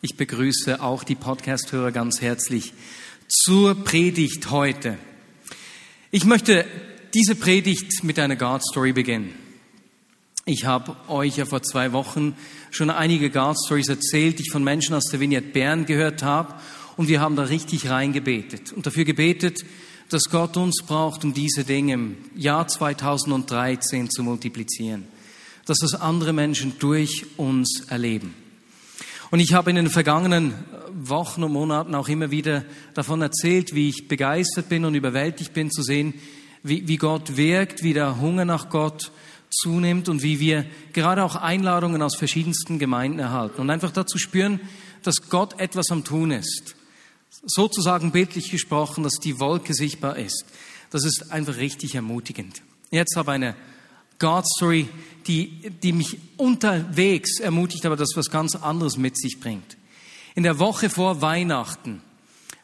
Ich begrüße auch die Podcast-Hörer ganz herzlich zur Predigt heute. Ich möchte diese Predigt mit einer God-Story beginnen. Ich habe euch ja vor zwei Wochen schon einige God-Stories erzählt, die ich von Menschen aus der Vignette Bern gehört habe. Und wir haben da richtig reingebetet und dafür gebetet, dass Gott uns braucht, um diese Dinge im Jahr 2013 zu multiplizieren. Dass das andere Menschen durch uns erleben. Und ich habe in den vergangenen Wochen und Monaten auch immer wieder davon erzählt, wie ich begeistert bin und überwältigt bin zu sehen, wie, wie Gott wirkt, wie der Hunger nach Gott zunimmt und wie wir gerade auch Einladungen aus verschiedensten Gemeinden erhalten und einfach dazu spüren, dass Gott etwas am Tun ist. Sozusagen bildlich gesprochen, dass die Wolke sichtbar ist. Das ist einfach richtig ermutigend. Jetzt habe ich eine God Story, die, die mich unterwegs ermutigt, aber das was ganz anderes mit sich bringt. In der Woche vor Weihnachten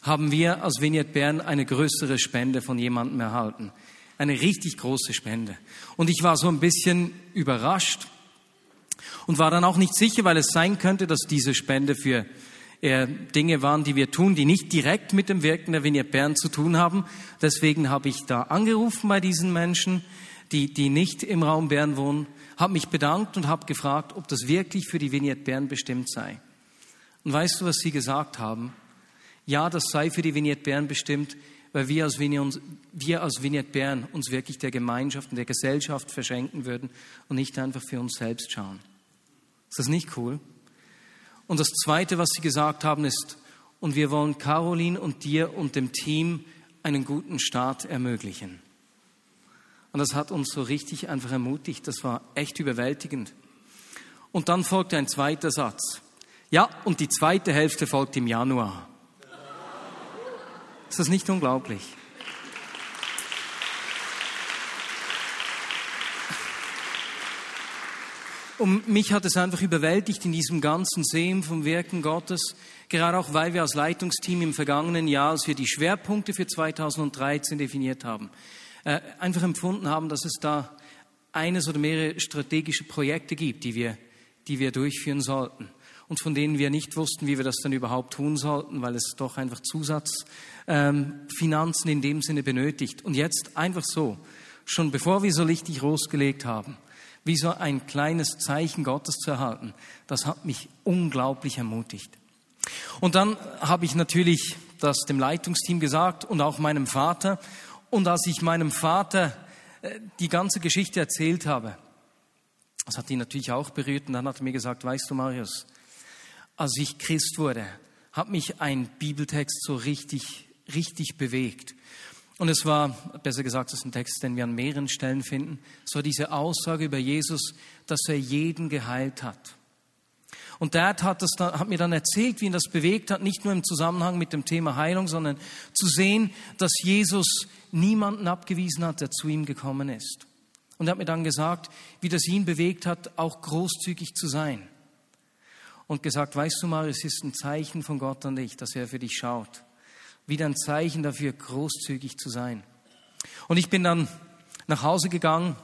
haben wir als Vignette Bern eine größere Spende von jemandem erhalten. Eine richtig große Spende. Und ich war so ein bisschen überrascht und war dann auch nicht sicher, weil es sein könnte, dass diese Spende für eher Dinge waren, die wir tun, die nicht direkt mit dem Wirken der Vignette Bern zu tun haben. Deswegen habe ich da angerufen bei diesen Menschen, die, die nicht im Raum Bern wohnen, habe mich bedankt und habe gefragt, ob das wirklich für die Vignette Bern bestimmt sei. Und weißt du, was sie gesagt haben? Ja, das sei für die Vignette Bern bestimmt, weil wir als, Vignette, wir als Vignette Bern uns wirklich der Gemeinschaft und der Gesellschaft verschenken würden und nicht einfach für uns selbst schauen. Ist das nicht cool? Und das Zweite, was sie gesagt haben, ist, und wir wollen Caroline und dir und dem Team einen guten Start ermöglichen. Und das hat uns so richtig einfach ermutigt. Das war echt überwältigend. Und dann folgte ein zweiter Satz. Ja, und die zweite Hälfte folgt im Januar. Ist das nicht unglaublich? Und mich hat es einfach überwältigt in diesem ganzen Sehen vom Wirken Gottes, gerade auch weil wir als Leitungsteam im vergangenen Jahr, als wir die Schwerpunkte für 2013 definiert haben, äh, einfach empfunden haben, dass es da eines oder mehrere strategische Projekte gibt, die wir, die wir durchführen sollten und von denen wir nicht wussten, wie wir das dann überhaupt tun sollten, weil es doch einfach Zusatzfinanzen ähm, in dem Sinne benötigt. Und jetzt einfach so, schon bevor wir so richtig losgelegt haben, wie so ein kleines Zeichen Gottes zu erhalten, das hat mich unglaublich ermutigt. Und dann habe ich natürlich das dem Leitungsteam gesagt und auch meinem Vater. Und als ich meinem Vater äh, die ganze Geschichte erzählt habe, das hat ihn natürlich auch berührt und dann hat er mir gesagt, weißt du Marius, als ich Christ wurde, hat mich ein Bibeltext so richtig, richtig bewegt. Und es war, besser gesagt, es ist ein Text, den wir an mehreren Stellen finden. War diese Aussage über Jesus, dass er jeden geheilt hat. Und Dad hat, das hat mir dann erzählt, wie ihn das bewegt hat, nicht nur im Zusammenhang mit dem Thema Heilung, sondern zu sehen, dass Jesus niemanden abgewiesen hat, der zu ihm gekommen ist. Und er hat mir dann gesagt, wie das ihn bewegt hat, auch großzügig zu sein. Und gesagt, weißt du mal, es ist ein Zeichen von Gott an dich, dass er für dich schaut wieder ein Zeichen dafür, großzügig zu sein. Und ich bin dann nach Hause gegangen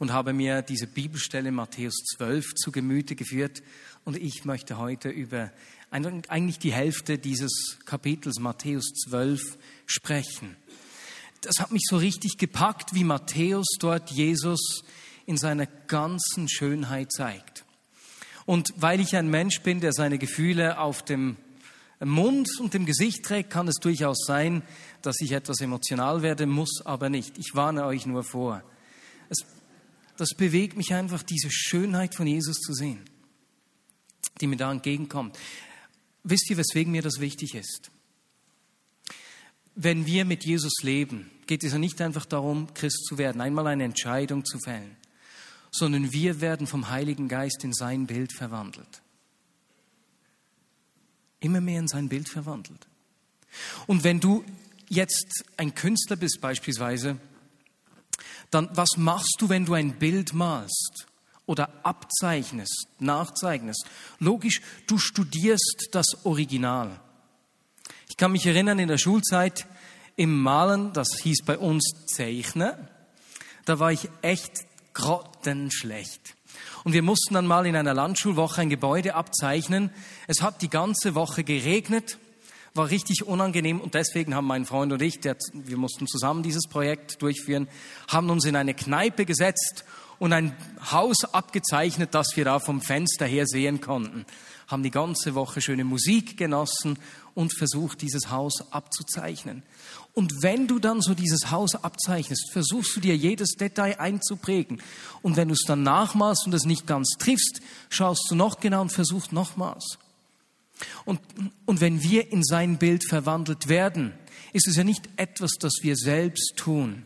und habe mir diese Bibelstelle Matthäus 12 zu Gemüte geführt. Und ich möchte heute über eigentlich die Hälfte dieses Kapitels Matthäus 12 sprechen. Das hat mich so richtig gepackt, wie Matthäus dort Jesus in seiner ganzen Schönheit zeigt. Und weil ich ein Mensch bin, der seine Gefühle auf dem Mund und dem Gesicht trägt, kann es durchaus sein, dass ich etwas emotional werde, muss aber nicht. Ich warne euch nur vor. Das bewegt mich einfach, diese Schönheit von Jesus zu sehen, die mir da entgegenkommt. Wisst ihr, weswegen mir das wichtig ist? Wenn wir mit Jesus leben, geht es ja nicht einfach darum, Christ zu werden, einmal eine Entscheidung zu fällen, sondern wir werden vom Heiligen Geist in sein Bild verwandelt immer mehr in sein Bild verwandelt. Und wenn du jetzt ein Künstler bist beispielsweise, dann was machst du, wenn du ein Bild malst oder abzeichnest, nachzeichnest? Logisch, du studierst das Original. Ich kann mich erinnern, in der Schulzeit im Malen, das hieß bei uns Zeichnen, da war ich echt grottenschlecht. Und wir mussten dann mal in einer Landschulwoche ein Gebäude abzeichnen. Es hat die ganze Woche geregnet, war richtig unangenehm und deswegen haben mein Freund und ich, der, wir mussten zusammen dieses Projekt durchführen, haben uns in eine Kneipe gesetzt und ein Haus abgezeichnet, das wir da vom Fenster her sehen konnten. Haben die ganze Woche schöne Musik genossen und versucht, dieses Haus abzuzeichnen. Und wenn du dann so dieses Haus abzeichnest, versuchst du dir jedes Detail einzuprägen. Und wenn du es dann nachmalst und es nicht ganz triffst, schaust du noch genau und versuchst nochmals. Und, und wenn wir in sein Bild verwandelt werden, ist es ja nicht etwas, das wir selbst tun.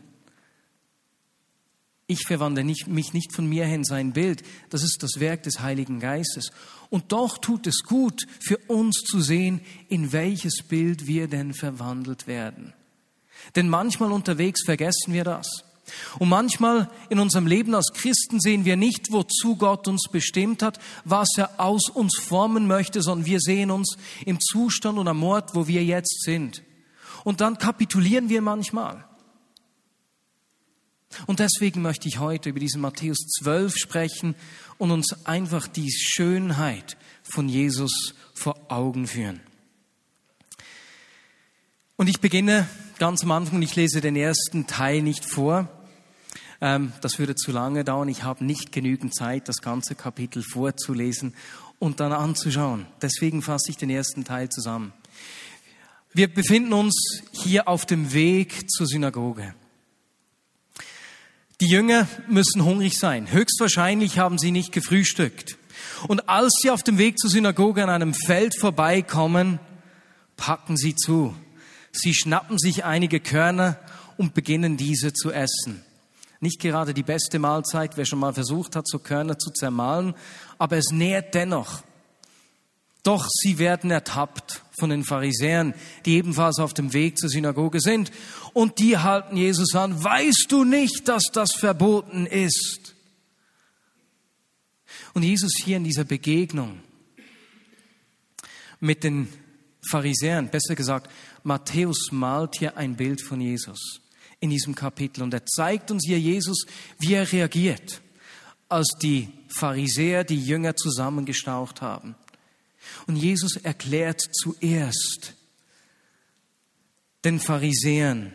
Ich verwandle nicht, mich nicht von mir her in sein Bild. Das ist das Werk des Heiligen Geistes. Und doch tut es gut, für uns zu sehen, in welches Bild wir denn verwandelt werden. Denn manchmal unterwegs vergessen wir das. Und manchmal in unserem Leben als Christen sehen wir nicht, wozu Gott uns bestimmt hat, was er aus uns formen möchte, sondern wir sehen uns im Zustand und am Ort, wo wir jetzt sind. Und dann kapitulieren wir manchmal. Und deswegen möchte ich heute über diesen Matthäus 12 sprechen und uns einfach die Schönheit von Jesus vor Augen führen. Und ich beginne ganz am Anfang, ich lese den ersten Teil nicht vor. Ähm, das würde zu lange dauern. Ich habe nicht genügend Zeit, das ganze Kapitel vorzulesen und dann anzuschauen. Deswegen fasse ich den ersten Teil zusammen. Wir befinden uns hier auf dem Weg zur Synagoge. Die Jünger müssen hungrig sein. Höchstwahrscheinlich haben sie nicht gefrühstückt. Und als sie auf dem Weg zur Synagoge an einem Feld vorbeikommen, packen sie zu. Sie schnappen sich einige Körner und beginnen diese zu essen. Nicht gerade die beste Mahlzeit, wer schon mal versucht hat, so Körner zu zermahlen, aber es nährt dennoch. Doch sie werden ertappt von den Pharisäern, die ebenfalls auf dem Weg zur Synagoge sind. Und die halten Jesus an, weißt du nicht, dass das verboten ist? Und Jesus hier in dieser Begegnung mit den Pharisäern, besser gesagt Matthäus malt hier ein Bild von Jesus in diesem Kapitel und er zeigt uns hier Jesus, wie er reagiert, als die Pharisäer die Jünger zusammengestaucht haben. Und Jesus erklärt zuerst den Pharisäern,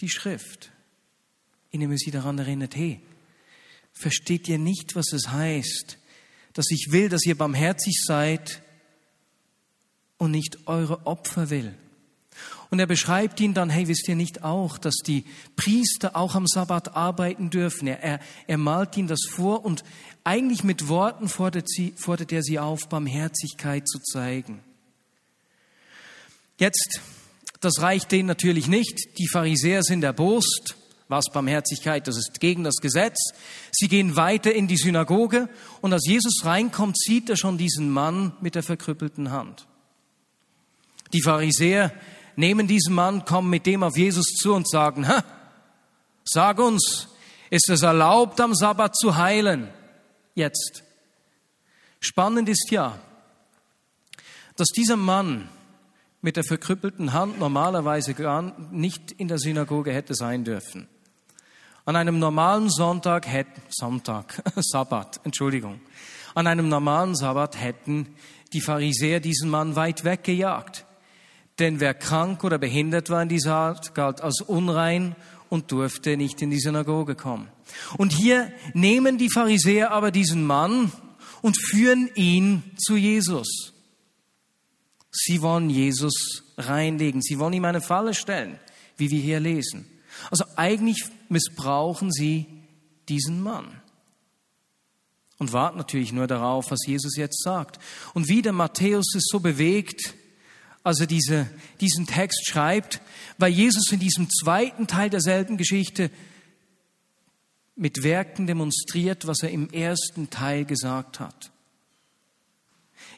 die Schrift, indem er sie daran erinnert, hey, versteht ihr nicht, was es heißt, dass ich will, dass ihr barmherzig seid und nicht eure Opfer will. Und er beschreibt ihn dann, hey, wisst ihr nicht auch, dass die Priester auch am Sabbat arbeiten dürfen? Er, er, er malt ihnen das vor und eigentlich mit Worten fordert, sie, fordert er sie auf, Barmherzigkeit zu zeigen. Jetzt, das reicht denen natürlich nicht. Die Pharisäer sind erbost was Barmherzigkeit, das ist gegen das Gesetz. Sie gehen weiter in die Synagoge und als Jesus reinkommt, sieht er schon diesen Mann mit der verkrüppelten Hand. Die Pharisäer nehmen diesen Mann, kommen mit dem auf Jesus zu und sagen, ha, sag uns, ist es erlaubt, am Sabbat zu heilen? Jetzt. Spannend ist ja, dass dieser Mann mit der verkrüppelten Hand normalerweise gar nicht in der Synagoge hätte sein dürfen. An einem normalen Sonntag hätten, Sonntag, Sabbat, Entschuldigung. An einem normalen Sabbat hätten die Pharisäer diesen Mann weit weggejagt. Denn wer krank oder behindert war in dieser Art, galt als unrein und durfte nicht in die Synagoge kommen. Und hier nehmen die Pharisäer aber diesen Mann und führen ihn zu Jesus. Sie wollen Jesus reinlegen. Sie wollen ihm eine Falle stellen, wie wir hier lesen. Also eigentlich missbrauchen sie diesen Mann und warten natürlich nur darauf, was Jesus jetzt sagt. Und wie der Matthäus es so bewegt, als er diese, diesen Text schreibt, weil Jesus in diesem zweiten Teil derselben Geschichte mit Werken demonstriert, was er im ersten Teil gesagt hat.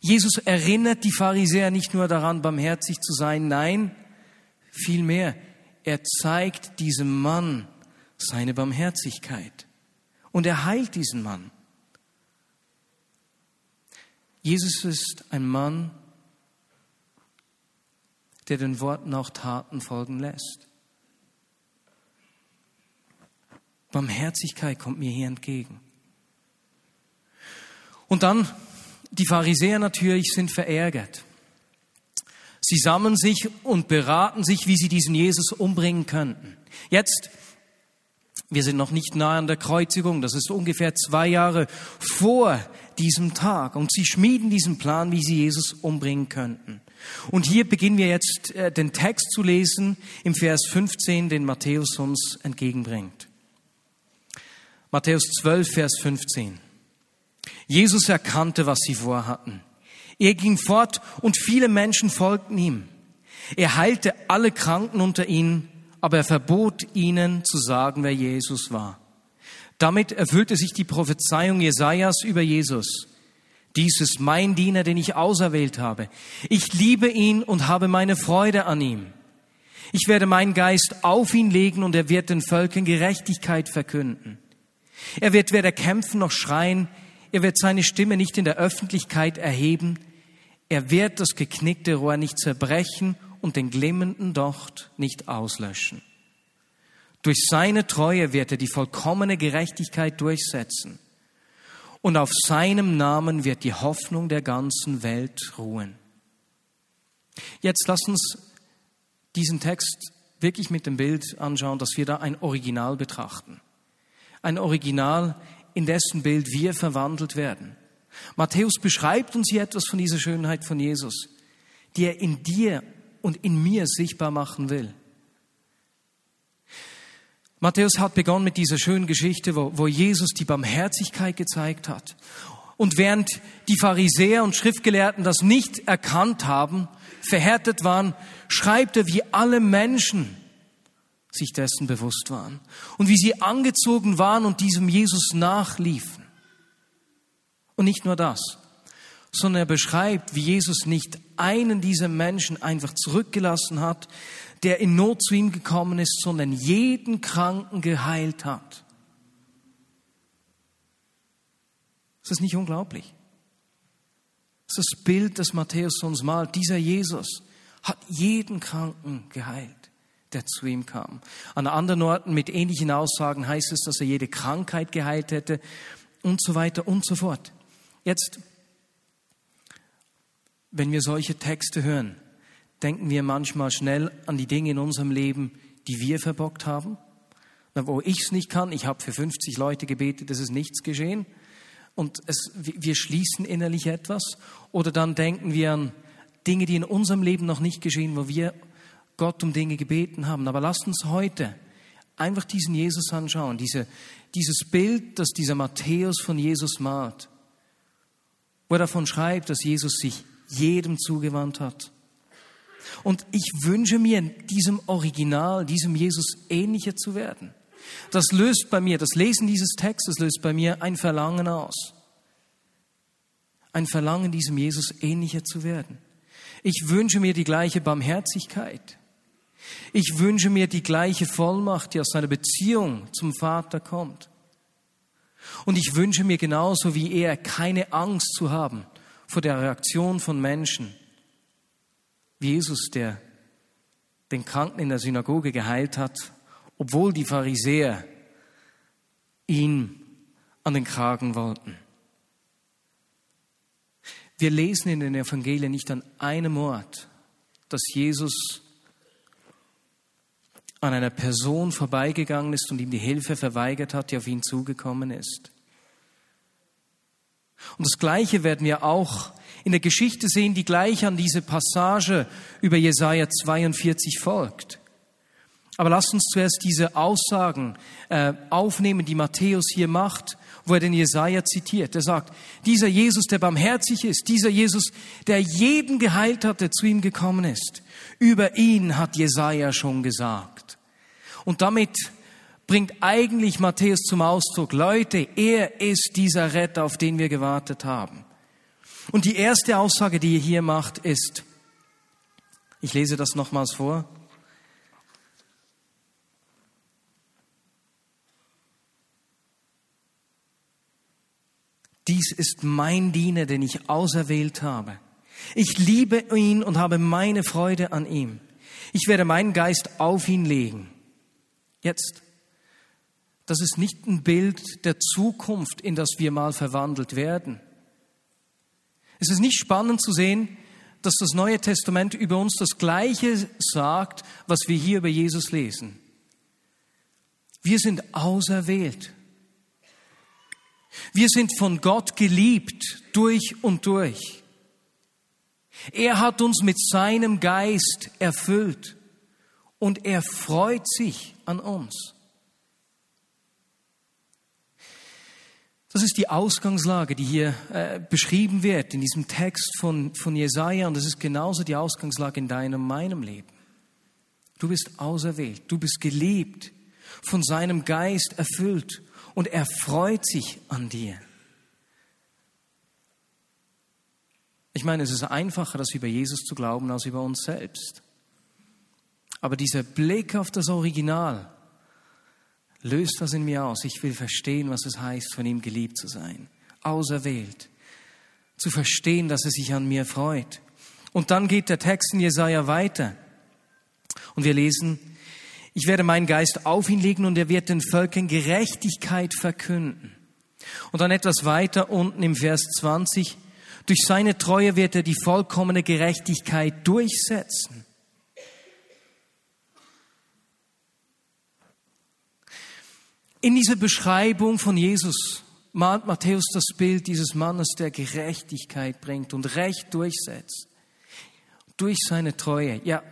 Jesus erinnert die Pharisäer nicht nur daran, barmherzig zu sein, nein, vielmehr, er zeigt diesem Mann seine Barmherzigkeit und er heilt diesen Mann. Jesus ist ein Mann, der den Worten auch Taten folgen lässt. Barmherzigkeit kommt mir hier entgegen. Und dann, die Pharisäer natürlich sind verärgert. Sie sammeln sich und beraten sich, wie sie diesen Jesus umbringen könnten. Jetzt, wir sind noch nicht nahe an der Kreuzigung, das ist ungefähr zwei Jahre vor diesem Tag. Und sie schmieden diesen Plan, wie sie Jesus umbringen könnten. Und hier beginnen wir jetzt äh, den Text zu lesen im Vers 15, den Matthäus uns entgegenbringt. Matthäus 12, Vers 15. Jesus erkannte, was sie vorhatten. Er ging fort und viele Menschen folgten ihm. Er heilte alle Kranken unter ihnen, aber er verbot ihnen zu sagen, wer Jesus war. Damit erfüllte sich die Prophezeiung Jesajas über Jesus. Dies ist mein Diener, den ich auserwählt habe. Ich liebe ihn und habe meine Freude an ihm. Ich werde meinen Geist auf ihn legen und er wird den Völkern Gerechtigkeit verkünden. Er wird weder kämpfen noch schreien, er wird seine Stimme nicht in der Öffentlichkeit erheben, er wird das geknickte Rohr nicht zerbrechen und den glimmenden Docht nicht auslöschen. Durch seine Treue wird er die vollkommene Gerechtigkeit durchsetzen. Und auf seinem Namen wird die Hoffnung der ganzen Welt ruhen. Jetzt lass uns diesen Text wirklich mit dem Bild anschauen, dass wir da ein Original betrachten. Ein Original, in dessen Bild wir verwandelt werden. Matthäus beschreibt uns hier etwas von dieser Schönheit von Jesus, die er in dir und in mir sichtbar machen will. Matthäus hat begonnen mit dieser schönen Geschichte, wo, wo Jesus die Barmherzigkeit gezeigt hat. Und während die Pharisäer und Schriftgelehrten das nicht erkannt haben, verhärtet waren, schreibt er, wie alle Menschen sich dessen bewusst waren und wie sie angezogen waren und diesem Jesus nachliefen. Und nicht nur das, sondern er beschreibt, wie Jesus nicht einen dieser Menschen einfach zurückgelassen hat, der in Not zu ihm gekommen ist, sondern jeden Kranken geheilt hat. Ist das nicht unglaublich? Das ist das Bild, das Matthäus uns malt. Dieser Jesus hat jeden Kranken geheilt der zu ihm kam. An anderen Orten mit ähnlichen Aussagen heißt es, dass er jede Krankheit geheilt hätte und so weiter und so fort. Jetzt, wenn wir solche Texte hören, denken wir manchmal schnell an die Dinge in unserem Leben, die wir verbockt haben. Wo ich es nicht kann, ich habe für 50 Leute gebetet, es ist nichts geschehen. Und es, wir schließen innerlich etwas. Oder dann denken wir an Dinge, die in unserem Leben noch nicht geschehen, wo wir Gott um Dinge gebeten haben. Aber lasst uns heute einfach diesen Jesus anschauen, diese, dieses Bild, das dieser Matthäus von Jesus malt, wo er davon schreibt, dass Jesus sich jedem zugewandt hat. Und ich wünsche mir, diesem Original, diesem Jesus ähnlicher zu werden. Das löst bei mir, das Lesen dieses Textes löst bei mir ein Verlangen aus. Ein Verlangen, diesem Jesus ähnlicher zu werden. Ich wünsche mir die gleiche Barmherzigkeit. Ich wünsche mir die gleiche Vollmacht, die aus seiner Beziehung zum Vater kommt. Und ich wünsche mir genauso wie er keine Angst zu haben vor der Reaktion von Menschen. Wie Jesus, der den Kranken in der Synagoge geheilt hat, obwohl die Pharisäer ihn an den Kragen wollten. Wir lesen in den Evangelien nicht an einem Ort, dass Jesus an einer Person vorbeigegangen ist und ihm die Hilfe verweigert hat, die auf ihn zugekommen ist. Und das Gleiche werden wir auch in der Geschichte sehen, die gleich an diese Passage über Jesaja 42 folgt. Aber lasst uns zuerst diese Aussagen äh, aufnehmen, die Matthäus hier macht, wo er den Jesaja zitiert. Er sagt, dieser Jesus, der barmherzig ist, dieser Jesus, der jeden geheilt hat, der zu ihm gekommen ist, über ihn hat Jesaja schon gesagt. Und damit bringt eigentlich Matthäus zum Ausdruck, Leute, er ist dieser Retter, auf den wir gewartet haben. Und die erste Aussage, die er hier macht, ist, ich lese das nochmals vor, Dies ist mein Diener, den ich auserwählt habe. Ich liebe ihn und habe meine Freude an ihm. Ich werde meinen Geist auf ihn legen. Jetzt. Das ist nicht ein Bild der Zukunft, in das wir mal verwandelt werden. Es ist nicht spannend zu sehen, dass das Neue Testament über uns das Gleiche sagt, was wir hier über Jesus lesen. Wir sind auserwählt. Wir sind von Gott geliebt durch und durch. Er hat uns mit seinem Geist erfüllt und er freut sich an uns. Das ist die Ausgangslage, die hier äh, beschrieben wird in diesem Text von, von Jesaja und das ist genauso die Ausgangslage in deinem, meinem Leben. Du bist auserwählt, du bist geliebt, von seinem Geist erfüllt und er freut sich an dir. Ich meine, es ist einfacher, das über Jesus zu glauben, als über uns selbst. Aber dieser Blick auf das Original löst was in mir aus. Ich will verstehen, was es heißt, von ihm geliebt zu sein, auserwählt, zu verstehen, dass er sich an mir freut. Und dann geht der Text in Jesaja weiter. Und wir lesen, ich werde meinen Geist auf ihn legen und er wird den Völkern Gerechtigkeit verkünden. Und dann etwas weiter unten im Vers 20, durch seine Treue wird er die vollkommene Gerechtigkeit durchsetzen. In dieser Beschreibung von Jesus malt Matthäus das Bild dieses Mannes, der Gerechtigkeit bringt und Recht durchsetzt. Durch seine Treue. Ja,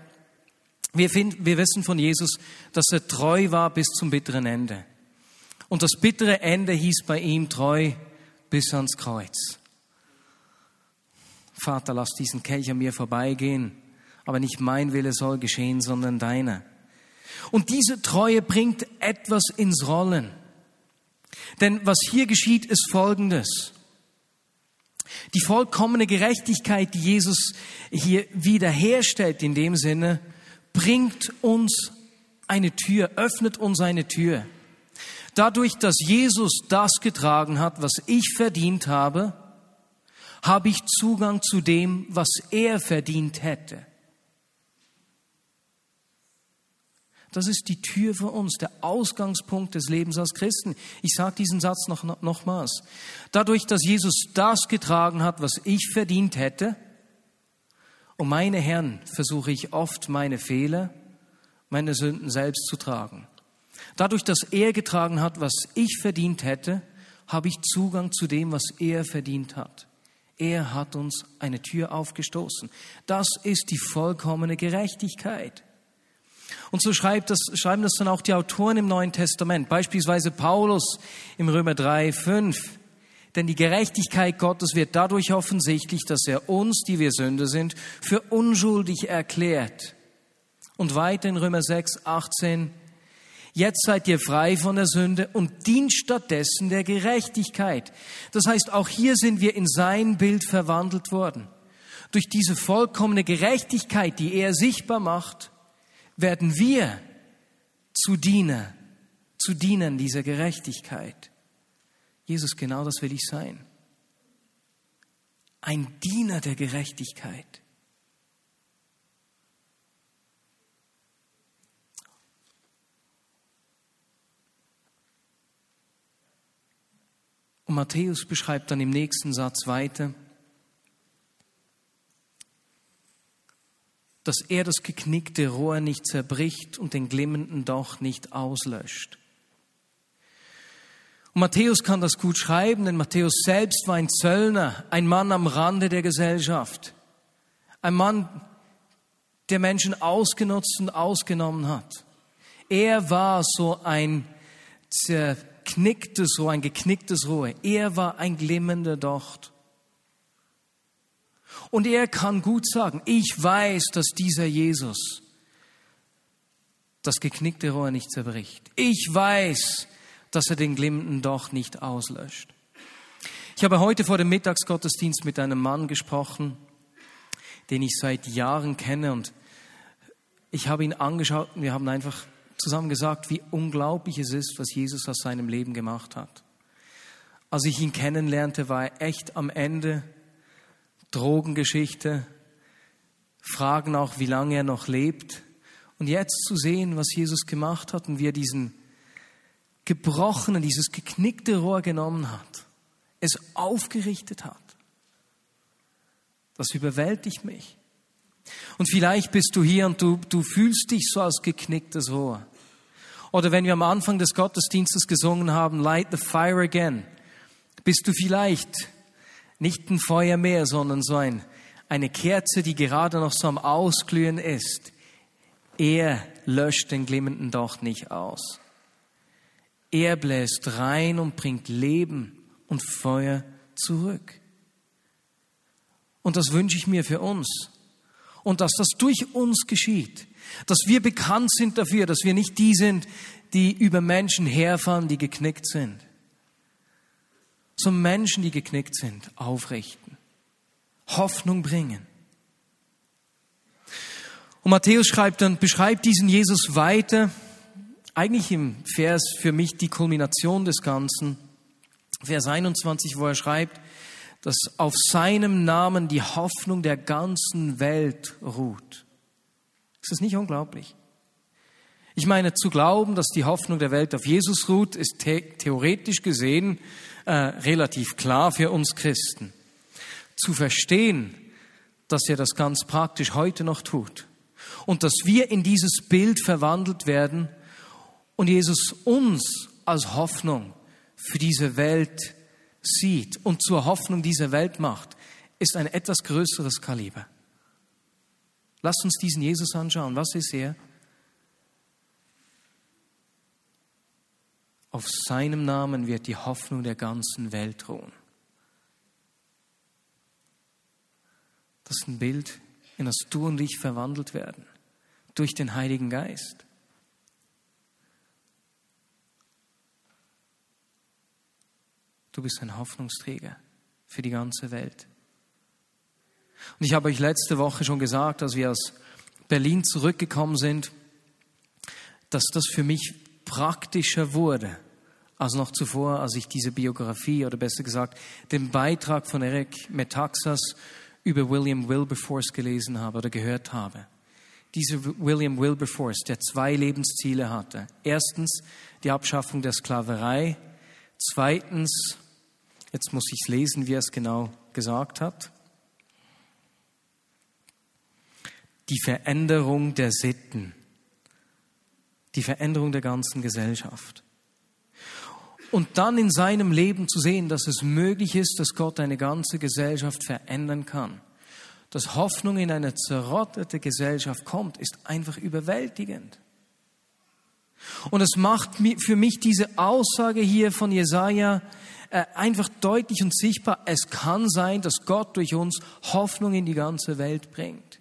wir, find, wir wissen von Jesus, dass er treu war bis zum bitteren Ende. Und das bittere Ende hieß bei ihm treu bis ans Kreuz. Vater, lass diesen Kelch an mir vorbeigehen, aber nicht mein Wille soll geschehen, sondern deiner. Und diese Treue bringt etwas ins Rollen. Denn was hier geschieht, ist Folgendes. Die vollkommene Gerechtigkeit, die Jesus hier wiederherstellt in dem Sinne, bringt uns eine Tür, öffnet uns eine Tür. Dadurch, dass Jesus das getragen hat, was ich verdient habe, habe ich Zugang zu dem, was er verdient hätte. Das ist die Tür für uns, der Ausgangspunkt des Lebens als Christen. Ich sage diesen Satz noch, nochmals. Dadurch, dass Jesus das getragen hat, was ich verdient hätte, um meine Herren versuche ich oft meine Fehler, meine Sünden selbst zu tragen. Dadurch, dass er getragen hat, was ich verdient hätte, habe ich Zugang zu dem, was er verdient hat. Er hat uns eine Tür aufgestoßen. Das ist die vollkommene Gerechtigkeit. Und so schreibt das, schreiben das dann auch die Autoren im Neuen Testament, beispielsweise Paulus im Römer 3, 5. Denn die Gerechtigkeit Gottes wird dadurch offensichtlich, dass er uns, die wir Sünde sind, für unschuldig erklärt. Und weiter in Römer 6, 18. Jetzt seid ihr frei von der Sünde und dient stattdessen der Gerechtigkeit. Das heißt, auch hier sind wir in sein Bild verwandelt worden. Durch diese vollkommene Gerechtigkeit, die er sichtbar macht, werden wir zu Diener, zu Dienern dieser Gerechtigkeit. Jesus, genau das will ich sein. Ein Diener der Gerechtigkeit. Und Matthäus beschreibt dann im nächsten Satz weiter, dass er das geknickte Rohr nicht zerbricht und den glimmenden Docht nicht auslöscht. Und Matthäus kann das gut schreiben, denn Matthäus selbst war ein Zöllner, ein Mann am Rande der Gesellschaft, ein Mann, der Menschen ausgenutzt und ausgenommen hat. Er war so ein zerknicktes Rohr, ein geknicktes Rohr. Er war ein glimmender Docht. Und er kann gut sagen, ich weiß, dass dieser Jesus das geknickte Rohr nicht zerbricht. Ich weiß, dass er den glimmenden Docht nicht auslöscht. Ich habe heute vor dem Mittagsgottesdienst mit einem Mann gesprochen, den ich seit Jahren kenne und ich habe ihn angeschaut und wir haben einfach zusammen gesagt, wie unglaublich es ist, was Jesus aus seinem Leben gemacht hat. Als ich ihn kennenlernte, war er echt am Ende Drogengeschichte, fragen auch, wie lange er noch lebt. Und jetzt zu sehen, was Jesus gemacht hat und wie er diesen gebrochenen, dieses geknickte Rohr genommen hat, es aufgerichtet hat. Das überwältigt mich. Und vielleicht bist du hier und du, du fühlst dich so als geknicktes Rohr. Oder wenn wir am Anfang des Gottesdienstes gesungen haben, Light the Fire Again, bist du vielleicht nicht ein Feuer mehr, sondern so ein, eine Kerze, die gerade noch so am Ausglühen ist. Er löscht den glimmenden Docht nicht aus. Er bläst rein und bringt Leben und Feuer zurück. Und das wünsche ich mir für uns. Und dass das durch uns geschieht. Dass wir bekannt sind dafür, dass wir nicht die sind, die über Menschen herfahren, die geknickt sind. Zum Menschen, die geknickt sind, aufrichten. Hoffnung bringen. Und Matthäus schreibt dann, beschreibt diesen Jesus weiter, eigentlich im Vers für mich die Kulmination des Ganzen. Vers 21, wo er schreibt, dass auf seinem Namen die Hoffnung der ganzen Welt ruht. Ist das nicht unglaublich? Ich meine, zu glauben, dass die Hoffnung der Welt auf Jesus ruht, ist the theoretisch gesehen äh, relativ klar für uns Christen. Zu verstehen, dass er das ganz praktisch heute noch tut und dass wir in dieses Bild verwandelt werden und Jesus uns als Hoffnung für diese Welt sieht und zur Hoffnung dieser Welt macht, ist ein etwas größeres Kaliber. Lasst uns diesen Jesus anschauen. Was ist er? Auf seinem Namen wird die Hoffnung der ganzen Welt ruhen. Das ist ein Bild, in das du und ich verwandelt werden durch den Heiligen Geist. Du bist ein Hoffnungsträger für die ganze Welt. Und ich habe euch letzte Woche schon gesagt, als wir aus Berlin zurückgekommen sind, dass das für mich praktischer wurde als noch zuvor, als ich diese Biografie oder besser gesagt den Beitrag von Eric Metaxas über William Wilberforce gelesen habe oder gehört habe. Dieser William Wilberforce, der zwei Lebensziele hatte. Erstens die Abschaffung der Sklaverei. Zweitens Jetzt muss ich es lesen, wie er es genau gesagt hat. Die Veränderung der Sitten, die Veränderung der ganzen Gesellschaft. Und dann in seinem Leben zu sehen, dass es möglich ist, dass Gott eine ganze Gesellschaft verändern kann. Dass Hoffnung in eine zerrottete Gesellschaft kommt, ist einfach überwältigend. Und es macht für mich diese Aussage hier von Jesaja äh, einfach deutlich und sichtbar, es kann sein, dass Gott durch uns Hoffnung in die ganze Welt bringt.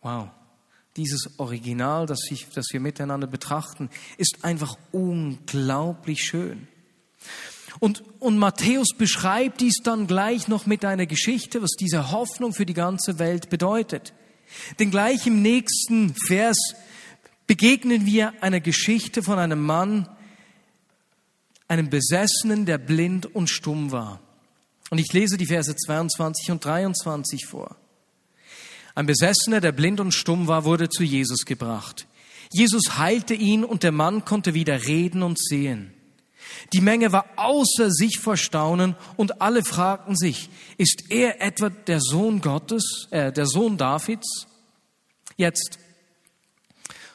Wow, dieses Original, das, ich, das wir miteinander betrachten, ist einfach unglaublich schön. Und, und Matthäus beschreibt dies dann gleich noch mit einer Geschichte, was diese Hoffnung für die ganze Welt bedeutet. Denn gleich im nächsten Vers begegnen wir einer Geschichte von einem Mann, einem Besessenen, der blind und stumm war. Und ich lese die Verse 22 und 23 vor. Ein Besessener, der blind und stumm war, wurde zu Jesus gebracht. Jesus heilte ihn und der Mann konnte wieder reden und sehen. Die Menge war außer sich vor Staunen und alle fragten sich, ist er etwa der Sohn Gottes, äh, der Sohn Davids? Jetzt,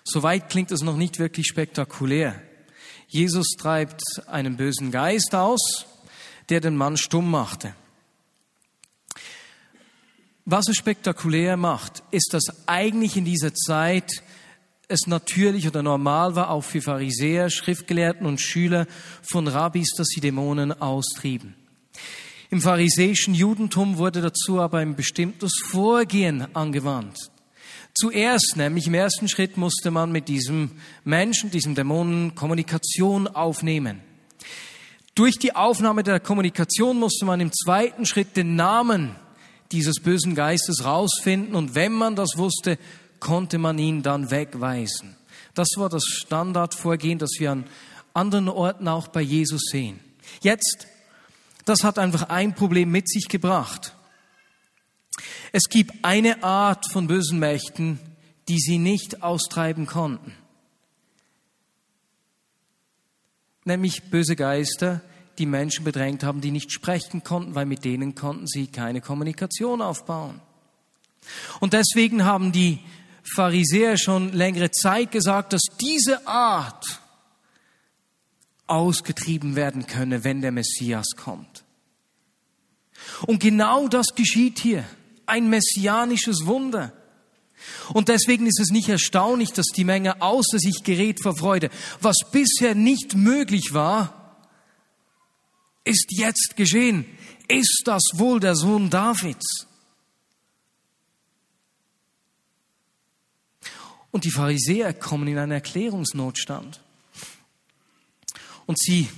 Soweit klingt es noch nicht wirklich spektakulär. Jesus treibt einen bösen Geist aus, der den Mann stumm machte. Was es spektakulär macht, ist, dass eigentlich in dieser Zeit es natürlich oder normal war, auch für Pharisäer, Schriftgelehrten und Schüler von Rabbis, dass sie Dämonen austrieben. Im pharisäischen Judentum wurde dazu aber ein bestimmtes Vorgehen angewandt. Zuerst, nämlich im ersten Schritt, musste man mit diesem Menschen, diesem Dämonen Kommunikation aufnehmen. Durch die Aufnahme der Kommunikation musste man im zweiten Schritt den Namen dieses bösen Geistes rausfinden und wenn man das wusste, konnte man ihn dann wegweisen. Das war das Standardvorgehen, das wir an anderen Orten auch bei Jesus sehen. Jetzt das hat einfach ein Problem mit sich gebracht. Es gibt eine Art von bösen Mächten, die sie nicht austreiben konnten. Nämlich böse Geister, die Menschen bedrängt haben, die nicht sprechen konnten, weil mit denen konnten sie keine Kommunikation aufbauen. Und deswegen haben die Pharisäer schon längere Zeit gesagt, dass diese Art ausgetrieben werden könne, wenn der Messias kommt. Und genau das geschieht hier. Ein messianisches Wunder. Und deswegen ist es nicht erstaunlich, dass die Menge außer sich gerät vor Freude. Was bisher nicht möglich war, ist jetzt geschehen. Ist das wohl der Sohn Davids? Und die Pharisäer kommen in einen Erklärungsnotstand. Und sie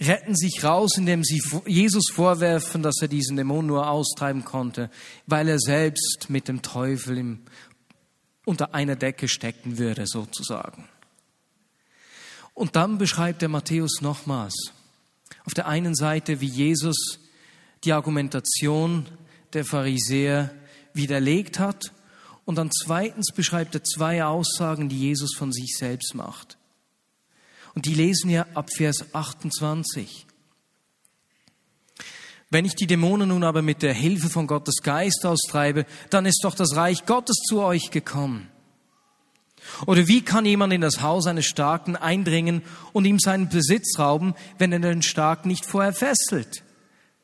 retten sich raus, indem sie Jesus vorwerfen, dass er diesen Dämon nur austreiben konnte, weil er selbst mit dem Teufel im, unter einer Decke stecken würde, sozusagen. Und dann beschreibt der Matthäus nochmals auf der einen Seite, wie Jesus die Argumentation der Pharisäer widerlegt hat und dann zweitens beschreibt er zwei Aussagen, die Jesus von sich selbst macht. Und die lesen wir ab Vers 28. Wenn ich die Dämonen nun aber mit der Hilfe von Gottes Geist austreibe, dann ist doch das Reich Gottes zu euch gekommen. Oder wie kann jemand in das Haus eines Starken eindringen und ihm seinen Besitz rauben, wenn er den Starken nicht vorher fesselt?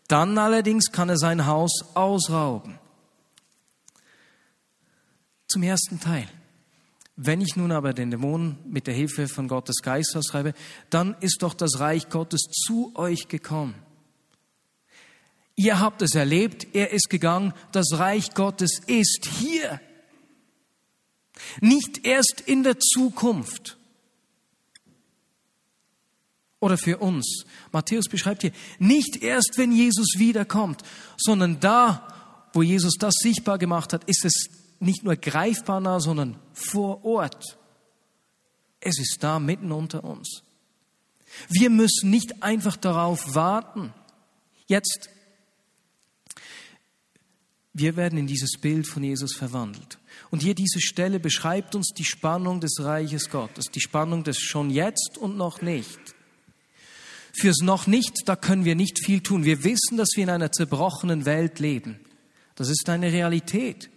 Dann allerdings kann er sein Haus ausrauben. Zum ersten Teil. Wenn ich nun aber den Dämonen mit der Hilfe von Gottes Geist austreibe, dann ist doch das Reich Gottes zu euch gekommen. Ihr habt es erlebt, er ist gegangen, das Reich Gottes ist hier. Nicht erst in der Zukunft. Oder für uns. Matthäus beschreibt hier, nicht erst, wenn Jesus wiederkommt, sondern da, wo Jesus das sichtbar gemacht hat, ist es nicht nur greifbar nah, sondern vor Ort. Es ist da mitten unter uns. Wir müssen nicht einfach darauf warten. Jetzt, wir werden in dieses Bild von Jesus verwandelt. Und hier diese Stelle beschreibt uns die Spannung des Reiches Gottes, die Spannung des schon jetzt und noch nicht. Fürs noch nicht, da können wir nicht viel tun. Wir wissen, dass wir in einer zerbrochenen Welt leben. Das ist eine Realität.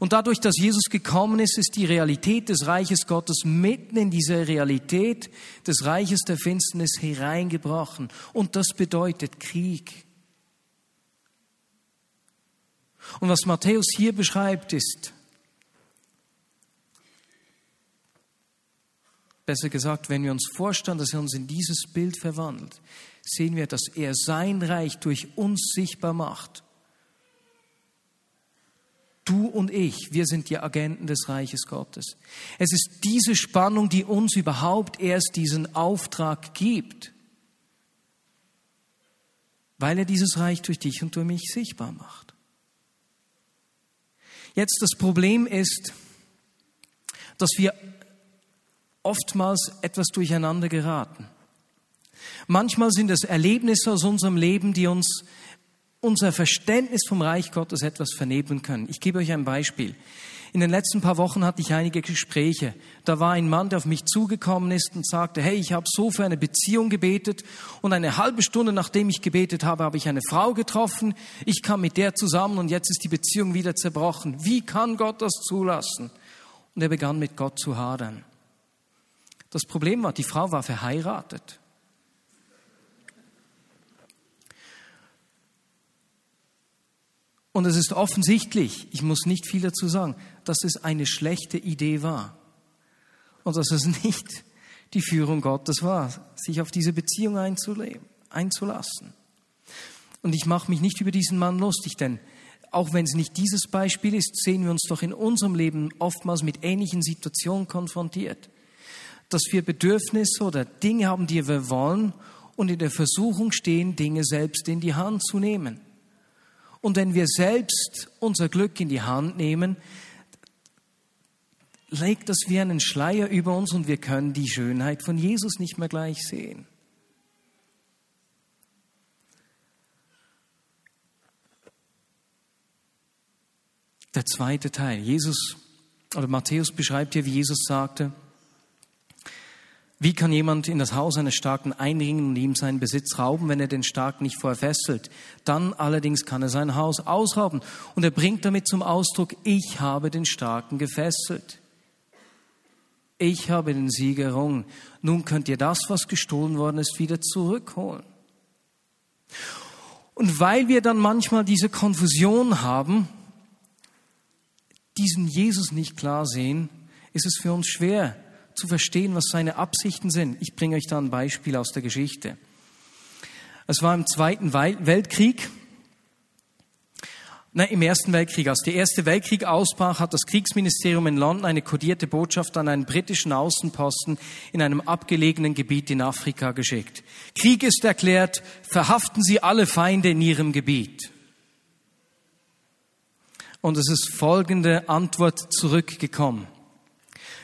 Und dadurch, dass Jesus gekommen ist, ist die Realität des Reiches Gottes mitten in diese Realität des Reiches der Finsternis hereingebrochen. Und das bedeutet Krieg. Und was Matthäus hier beschreibt, ist, besser gesagt, wenn wir uns vorstellen, dass er uns in dieses Bild verwandelt, sehen wir, dass er sein Reich durch uns sichtbar macht Du und ich, wir sind die Agenten des Reiches Gottes. Es ist diese Spannung, die uns überhaupt erst diesen Auftrag gibt, weil er dieses Reich durch dich und durch mich sichtbar macht. Jetzt das Problem ist, dass wir oftmals etwas durcheinander geraten. Manchmal sind es Erlebnisse aus unserem Leben, die uns unser Verständnis vom Reich Gottes etwas vernebeln können. Ich gebe euch ein Beispiel. In den letzten paar Wochen hatte ich einige Gespräche. Da war ein Mann, der auf mich zugekommen ist und sagte, hey, ich habe so für eine Beziehung gebetet und eine halbe Stunde nachdem ich gebetet habe, habe ich eine Frau getroffen. Ich kam mit der zusammen und jetzt ist die Beziehung wieder zerbrochen. Wie kann Gott das zulassen? Und er begann mit Gott zu hadern. Das Problem war, die Frau war verheiratet. Und es ist offensichtlich, ich muss nicht viel dazu sagen, dass es eine schlechte Idee war. Und dass es nicht die Führung Gottes war, sich auf diese Beziehung einzulassen. Und ich mache mich nicht über diesen Mann lustig, denn auch wenn es nicht dieses Beispiel ist, sehen wir uns doch in unserem Leben oftmals mit ähnlichen Situationen konfrontiert dass wir Bedürfnisse oder Dinge haben, die wir wollen und in der Versuchung stehen, Dinge selbst in die Hand zu nehmen. Und wenn wir selbst unser Glück in die Hand nehmen, legt das wie einen Schleier über uns und wir können die Schönheit von Jesus nicht mehr gleich sehen. Der zweite Teil. Jesus oder Matthäus beschreibt hier, wie Jesus sagte, wie kann jemand in das Haus eines Starken einringen und ihm seinen Besitz rauben, wenn er den Starken nicht vorher fesselt? Dann allerdings kann er sein Haus ausrauben. Und er bringt damit zum Ausdruck, ich habe den Starken gefesselt. Ich habe den Sieg errungen. Nun könnt ihr das, was gestohlen worden ist, wieder zurückholen. Und weil wir dann manchmal diese Konfusion haben, diesen Jesus nicht klar sehen, ist es für uns schwer, zu verstehen, was seine Absichten sind. Ich bringe euch da ein Beispiel aus der Geschichte. Es war im Zweiten Weltkrieg, Nein, im Ersten Weltkrieg. Als der Erste Weltkrieg ausbrach, hat das Kriegsministerium in London eine kodierte Botschaft an einen britischen Außenposten in einem abgelegenen Gebiet in Afrika geschickt. Krieg ist erklärt, verhaften Sie alle Feinde in Ihrem Gebiet. Und es ist folgende Antwort zurückgekommen.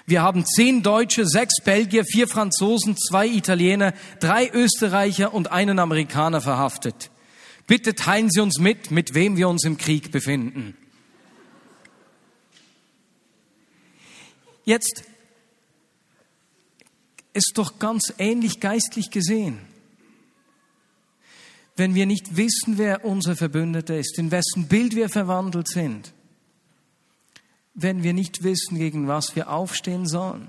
Wir haben zehn Deutsche, sechs Belgier, vier Franzosen, zwei Italiener, drei Österreicher und einen Amerikaner verhaftet. Bitte teilen Sie uns mit, mit wem wir uns im Krieg befinden. Jetzt ist doch ganz ähnlich geistlich gesehen. Wenn wir nicht wissen, wer unser Verbündeter ist, in wessen Bild wir verwandelt sind, wenn wir nicht wissen, gegen was wir aufstehen sollen.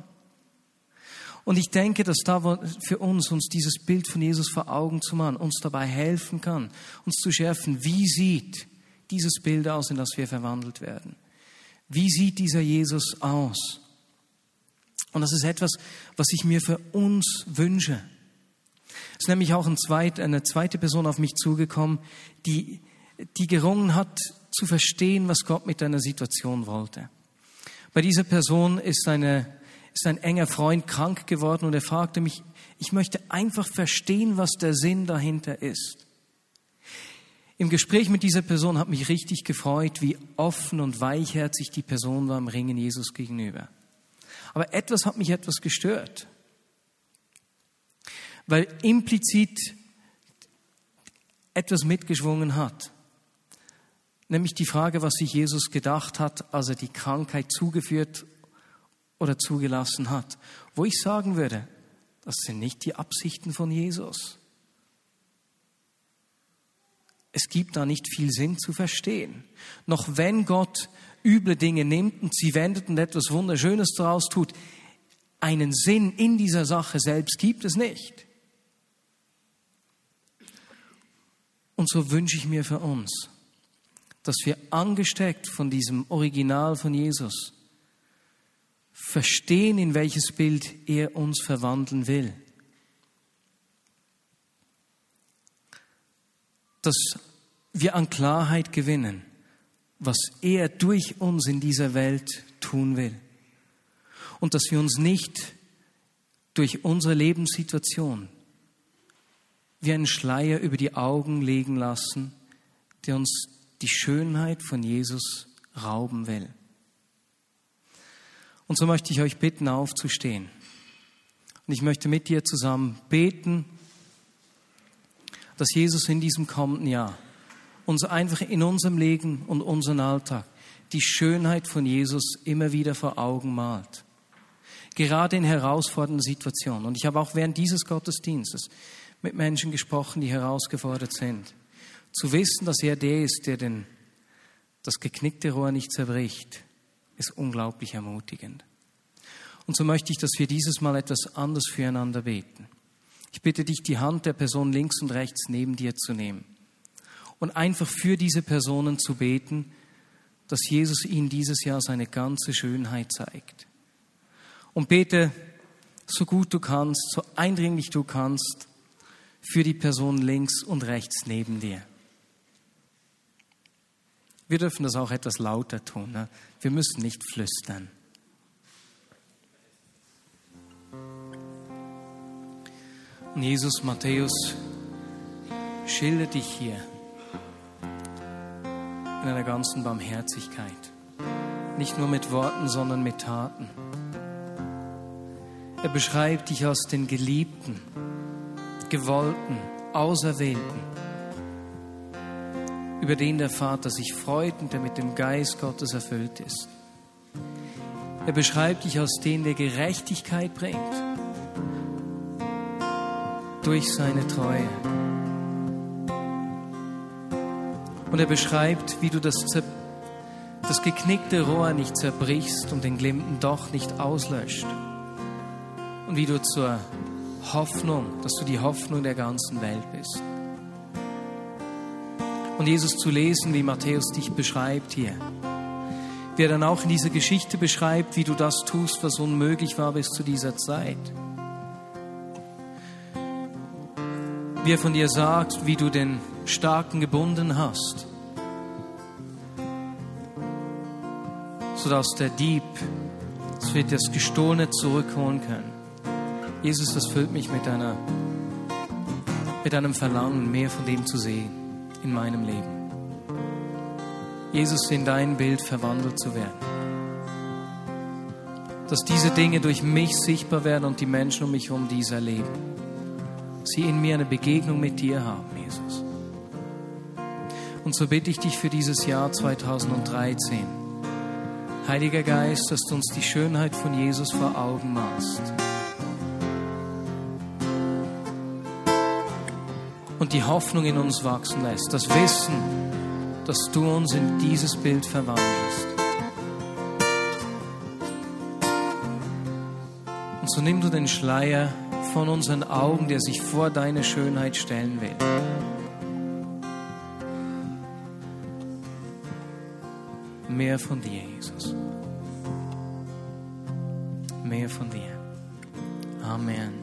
Und ich denke, dass da für uns, uns dieses Bild von Jesus vor Augen zu machen, uns dabei helfen kann, uns zu schärfen, wie sieht dieses Bild aus, in das wir verwandelt werden? Wie sieht dieser Jesus aus? Und das ist etwas, was ich mir für uns wünsche. Es ist nämlich auch ein zweit, eine zweite Person auf mich zugekommen, die, die gerungen hat, zu verstehen, was Gott mit einer Situation wollte. Bei dieser Person ist, eine, ist ein enger Freund krank geworden und er fragte mich, ich möchte einfach verstehen, was der Sinn dahinter ist. Im Gespräch mit dieser Person hat mich richtig gefreut, wie offen und weichherzig die Person war im Ringen Jesus gegenüber. Aber etwas hat mich etwas gestört, weil implizit etwas mitgeschwungen hat. Nämlich die Frage, was sich Jesus gedacht hat, als er die Krankheit zugeführt oder zugelassen hat. Wo ich sagen würde, das sind nicht die Absichten von Jesus. Es gibt da nicht viel Sinn zu verstehen. Noch wenn Gott üble Dinge nimmt und sie wendet und etwas Wunderschönes daraus tut, einen Sinn in dieser Sache selbst gibt es nicht. Und so wünsche ich mir für uns, dass wir angesteckt von diesem Original von Jesus verstehen, in welches Bild er uns verwandeln will. Dass wir an Klarheit gewinnen, was er durch uns in dieser Welt tun will. Und dass wir uns nicht durch unsere Lebenssituation wie einen Schleier über die Augen legen lassen, der uns die Schönheit von Jesus rauben will. Und so möchte ich euch bitten, aufzustehen. Und ich möchte mit dir zusammen beten, dass Jesus in diesem kommenden Jahr uns einfach in unserem Leben und unserem Alltag die Schönheit von Jesus immer wieder vor Augen malt. Gerade in herausfordernden Situationen. Und ich habe auch während dieses Gottesdienstes mit Menschen gesprochen, die herausgefordert sind zu wissen, dass er der ist, der den, das geknickte Rohr nicht zerbricht, ist unglaublich ermutigend. Und so möchte ich, dass wir dieses Mal etwas anders füreinander beten. Ich bitte dich, die Hand der Person links und rechts neben dir zu nehmen und einfach für diese Personen zu beten, dass Jesus ihnen dieses Jahr seine ganze Schönheit zeigt. Und bete so gut du kannst, so eindringlich du kannst, für die Person links und rechts neben dir. Wir dürfen das auch etwas lauter tun. Ne? Wir müssen nicht flüstern. Und Jesus, Matthäus, schildert dich hier in einer ganzen Barmherzigkeit. Nicht nur mit Worten, sondern mit Taten. Er beschreibt dich als den Geliebten, Gewollten, Auserwählten über den der Vater sich freut und der mit dem Geist Gottes erfüllt ist. Er beschreibt dich als den, der Gerechtigkeit bringt durch seine Treue. Und er beschreibt, wie du das, das geknickte Rohr nicht zerbrichst und den glimmenden Doch nicht auslöscht. Und wie du zur Hoffnung, dass du die Hoffnung der ganzen Welt bist. Und Jesus zu lesen, wie Matthäus dich beschreibt hier. Wie er dann auch in dieser Geschichte beschreibt, wie du das tust, was unmöglich war bis zu dieser Zeit. Wie er von dir sagt, wie du den Starken gebunden hast, sodass der Dieb, das Gestohlene zurückholen können. Jesus, das füllt mich mit einer, mit einem Verlangen, mehr von dem zu sehen in meinem Leben. Jesus, in dein Bild verwandelt zu werden. Dass diese Dinge durch mich sichtbar werden und die Menschen um mich herum dies erleben. Sie in mir eine Begegnung mit dir haben, Jesus. Und so bitte ich dich für dieses Jahr 2013. Heiliger Geist, dass du uns die Schönheit von Jesus vor Augen machst. Und die Hoffnung in uns wachsen lässt. Das Wissen, dass du uns in dieses Bild verwandelst. Und so nimm du den Schleier von unseren Augen, der sich vor deine Schönheit stellen will. Mehr von dir, Jesus. Mehr von dir. Amen.